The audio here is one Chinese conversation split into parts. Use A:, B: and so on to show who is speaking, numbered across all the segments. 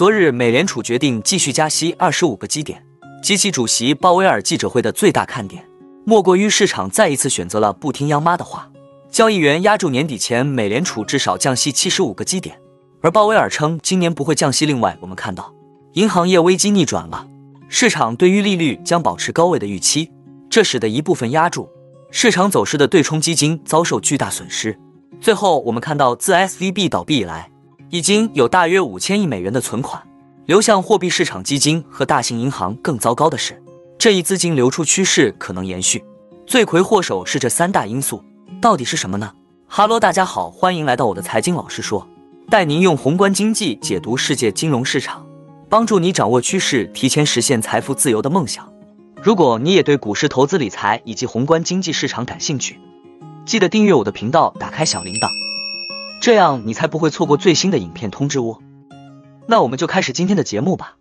A: 昨日，美联储决定继续加息二十五个基点，及其主席鲍威尔记者会的最大看点，莫过于市场再一次选择了不听央妈的话。交易员压住年底前美联储至少降息七十五个基点，而鲍威尔称今年不会降息。另外，我们看到银行业危机逆转了，市场对于利率将保持高位的预期，这使得一部分压住市场走势的对冲基金遭受巨大损失。最后，我们看到自 S V B 倒闭以来，已经有大约五千亿美元的存款流向货币市场基金和大型银行。更糟糕的是，这一资金流出趋势可能延续。罪魁祸首是这三大因素。到底是什么呢？哈喽，大家好，欢迎来到我的财经老师说，带您用宏观经济解读世界金融市场，帮助你掌握趋势，提前实现财富自由的梦想。如果你也对股市投资理财以及宏观经济市场感兴趣，记得订阅我的频道，打开小铃铛，这样你才不会错过最新的影片通知哦。那我们就开始今天的节目吧。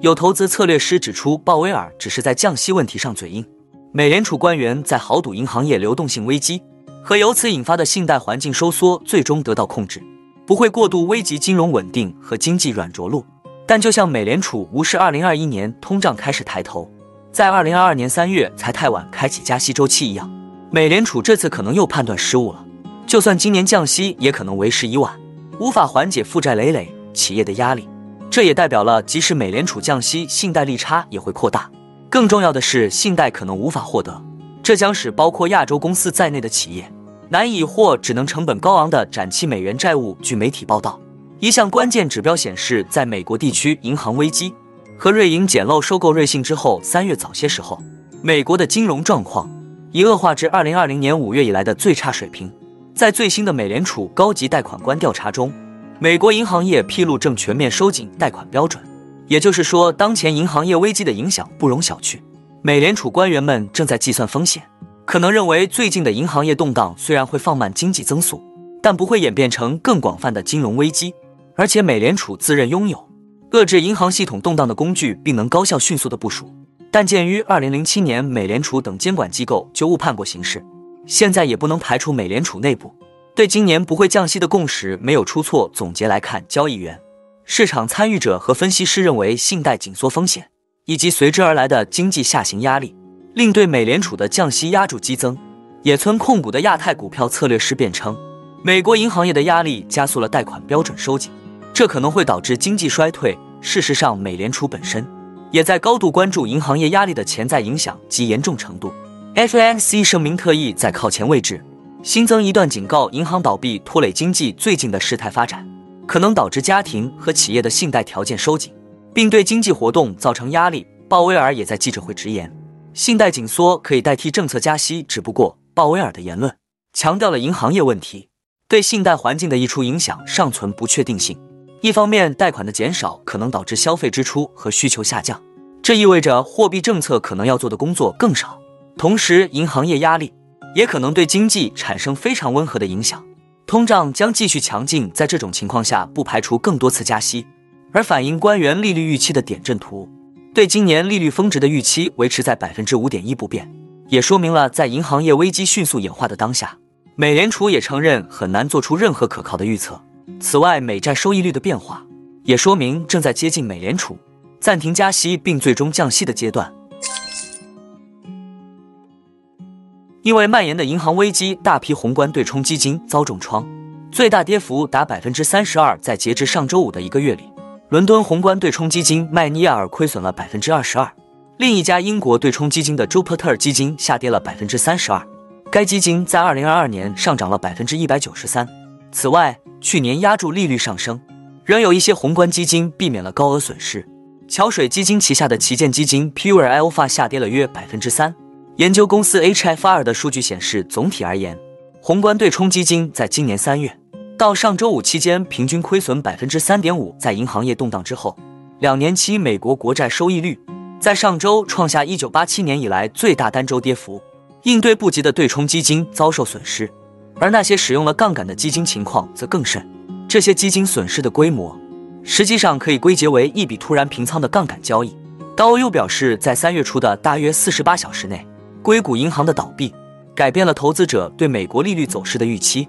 A: 有投资策略师指出，鲍威尔只是在降息问题上嘴硬。美联储官员在豪赌银行业流动性危机和由此引发的信贷环境收缩最终得到控制，不会过度危及金融稳定和经济软着陆。但就像美联储无视2021年通胀开始抬头，在2022年3月才太晚开启加息周期一样，美联储这次可能又判断失误了。就算今年降息，也可能为时已晚，无法缓解负债累累企业的压力。这也代表了，即使美联储降息，信贷利差也会扩大。更重要的是，信贷可能无法获得，这将使包括亚洲公司在内的企业难以或只能成本高昂的展期美元债务。据媒体报道，一项关键指标显示，在美国地区银行危机和瑞银捡漏收购瑞信之后，三月早些时候，美国的金融状况已恶化至二零二零年五月以来的最差水平。在最新的美联储高级贷款官调查中。美国银行业披露正全面收紧贷款标准，也就是说，当前银行业危机的影响不容小觑。美联储官员们正在计算风险，可能认为最近的银行业动荡虽然会放慢经济增速，但不会演变成更广泛的金融危机。而且，美联储自认拥有遏制银行系统动荡的工具，并能高效迅速的部署。但鉴于2007年美联储等监管机构就误判过形势，现在也不能排除美联储内部。对今年不会降息的共识没有出错。总结来看，交易员、市场参与者和分析师认为，信贷紧缩风险以及随之而来的经济下行压力，令对美联储的降息压住激增。野村控股的亚太股票策略师辩称，美国银行业的压力加速了贷款标准收紧，这可能会导致经济衰退。事实上，美联储本身也在高度关注银行业压力的潜在影响及严重程度。FOMC 声明特意在靠前位置。新增一段警告：银行倒闭拖累经济最近的事态发展，可能导致家庭和企业的信贷条件收紧，并对经济活动造成压力。鲍威尔也在记者会直言，信贷紧缩可以代替政策加息。只不过，鲍威尔的言论强调了银行业问题对信贷环境的溢出影响尚存不确定性。一方面，贷款的减少可能导致消费支出和需求下降，这意味着货币政策可能要做的工作更少。同时，银行业压力。也可能对经济产生非常温和的影响，通胀将继续强劲。在这种情况下，不排除更多次加息。而反映官员利率预期的点阵图，对今年利率峰值的预期维持在百分之五点一不变，也说明了在银行业危机迅速演化的当下，美联储也承认很难做出任何可靠的预测。此外，美债收益率的变化也说明正在接近美联储暂停加息并最终降息的阶段。因为蔓延的银行危机，大批宏观对冲基金遭重创，最大跌幅达百分之三十二。在截至上周五的一个月里，伦敦宏观对冲基金麦尼亚尔亏损了百分之二十二，另一家英国对冲基金的朱珀特尔基金下跌了百分之三十二。该基金在二零二二年上涨了百分之一百九十三。此外，去年压住利率上升，仍有一些宏观基金避免了高额损失。桥水基金旗下的旗舰基金 Pure Alpha 下跌了约百分之三。研究公司 HFR 的数据显示，总体而言，宏观对冲基金在今年三月到上周五期间平均亏损百分之三点五。在银行业动荡之后，两年期美国国债收益率在上周创下一九八七年以来最大单周跌幅。应对不及的对冲基金遭受损失，而那些使用了杠杆的基金情况则更甚。这些基金损失的规模实际上可以归结为一笔突然平仓的杠杆交易。高欧又表示，在三月初的大约四十八小时内。硅谷银行的倒闭，改变了投资者对美国利率走势的预期。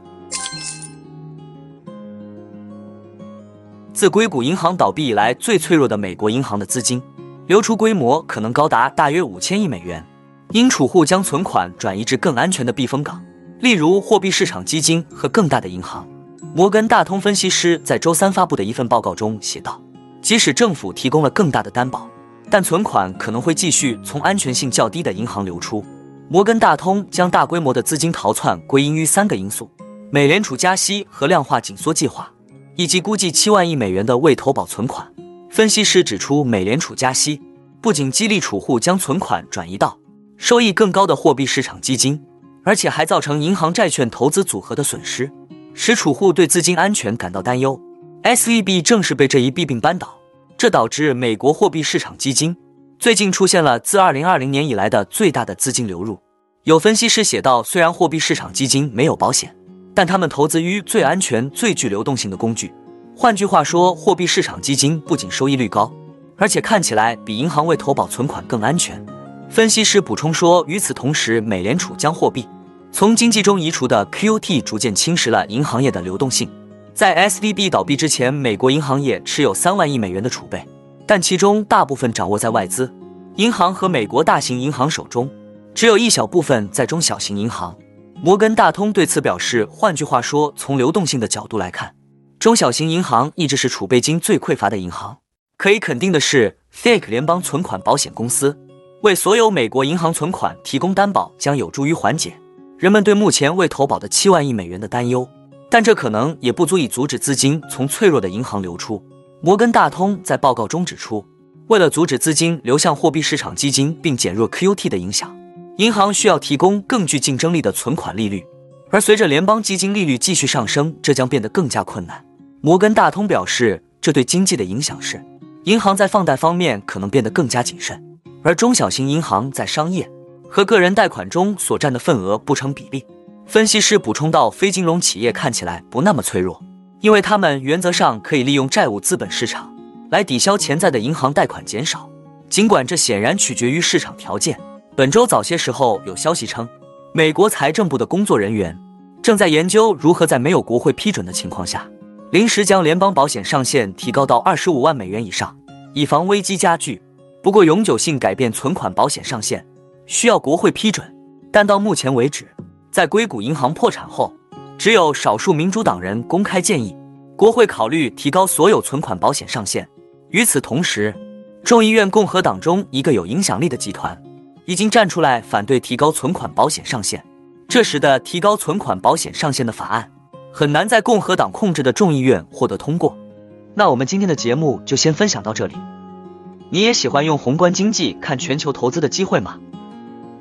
A: 自硅谷银行倒闭以来，最脆弱的美国银行的资金流出规模可能高达大约五千亿美元，因储户将存款转移至更安全的避风港，例如货币市场基金和更大的银行。摩根大通分析师在周三发布的一份报告中写道：“即使政府提供了更大的担保，但存款可能会继续从安全性较低的银行流出。”摩根大通将大规模的资金逃窜归因于三个因素：美联储加息和量化紧缩计划。以及估计七万亿美元的未投保存款。分析师指出，美联储加息不仅激励储户将存款转移到收益更高的货币市场基金，而且还造成银行债券投资组合的损失，使储户对资金安全感到担忧。S E B 正是被这一弊病扳倒，这导致美国货币市场基金最近出现了自2020年以来的最大的资金流入。有分析师写道：“虽然货币市场基金没有保险。”但他们投资于最安全、最具流动性的工具。换句话说，货币市场基金不仅收益率高，而且看起来比银行为投保存款更安全。分析师补充说，与此同时，美联储将货币从经济中移除的 QT 逐渐侵蚀了银行业的流动性。在 SVB 倒闭之前，美国银行业持有三万亿美元的储备，但其中大部分掌握在外资银行和美国大型银行手中，只有一小部分在中小型银行。摩根大通对此表示，换句话说，从流动性的角度来看，中小型银行一直是储备金最匮乏的银行。可以肯定的是 f a k e 联邦存款保险公司为所有美国银行存款提供担保，将有助于缓解人们对目前未投保的七万亿美元的担忧。但这可能也不足以阻止资金从脆弱的银行流出。摩根大通在报告中指出，为了阻止资金流向货币市场基金并减弱 QT 的影响。银行需要提供更具竞争力的存款利率，而随着联邦基金利率继续上升，这将变得更加困难。摩根大通表示，这对经济的影响是，银行在放贷方面可能变得更加谨慎，而中小型银行在商业和个人贷款中所占的份额不成比例。分析师补充道，非金融企业看起来不那么脆弱，因为他们原则上可以利用债务资本市场来抵消潜在的银行贷款减少，尽管这显然取决于市场条件。本周早些时候有消息称，美国财政部的工作人员正在研究如何在没有国会批准的情况下，临时将联邦保险上限提高到二十五万美元以上，以防危机加剧。不过，永久性改变存款保险上限需要国会批准，但到目前为止，在硅谷银行破产后，只有少数民主党人公开建议国会考虑提高所有存款保险上限。与此同时，众议院共和党中一个有影响力的集团。已经站出来反对提高存款保险上限，这时的提高存款保险上限的法案很难在共和党控制的众议院获得通过。那我们今天的节目就先分享到这里。你也喜欢用宏观经济看全球投资的机会吗？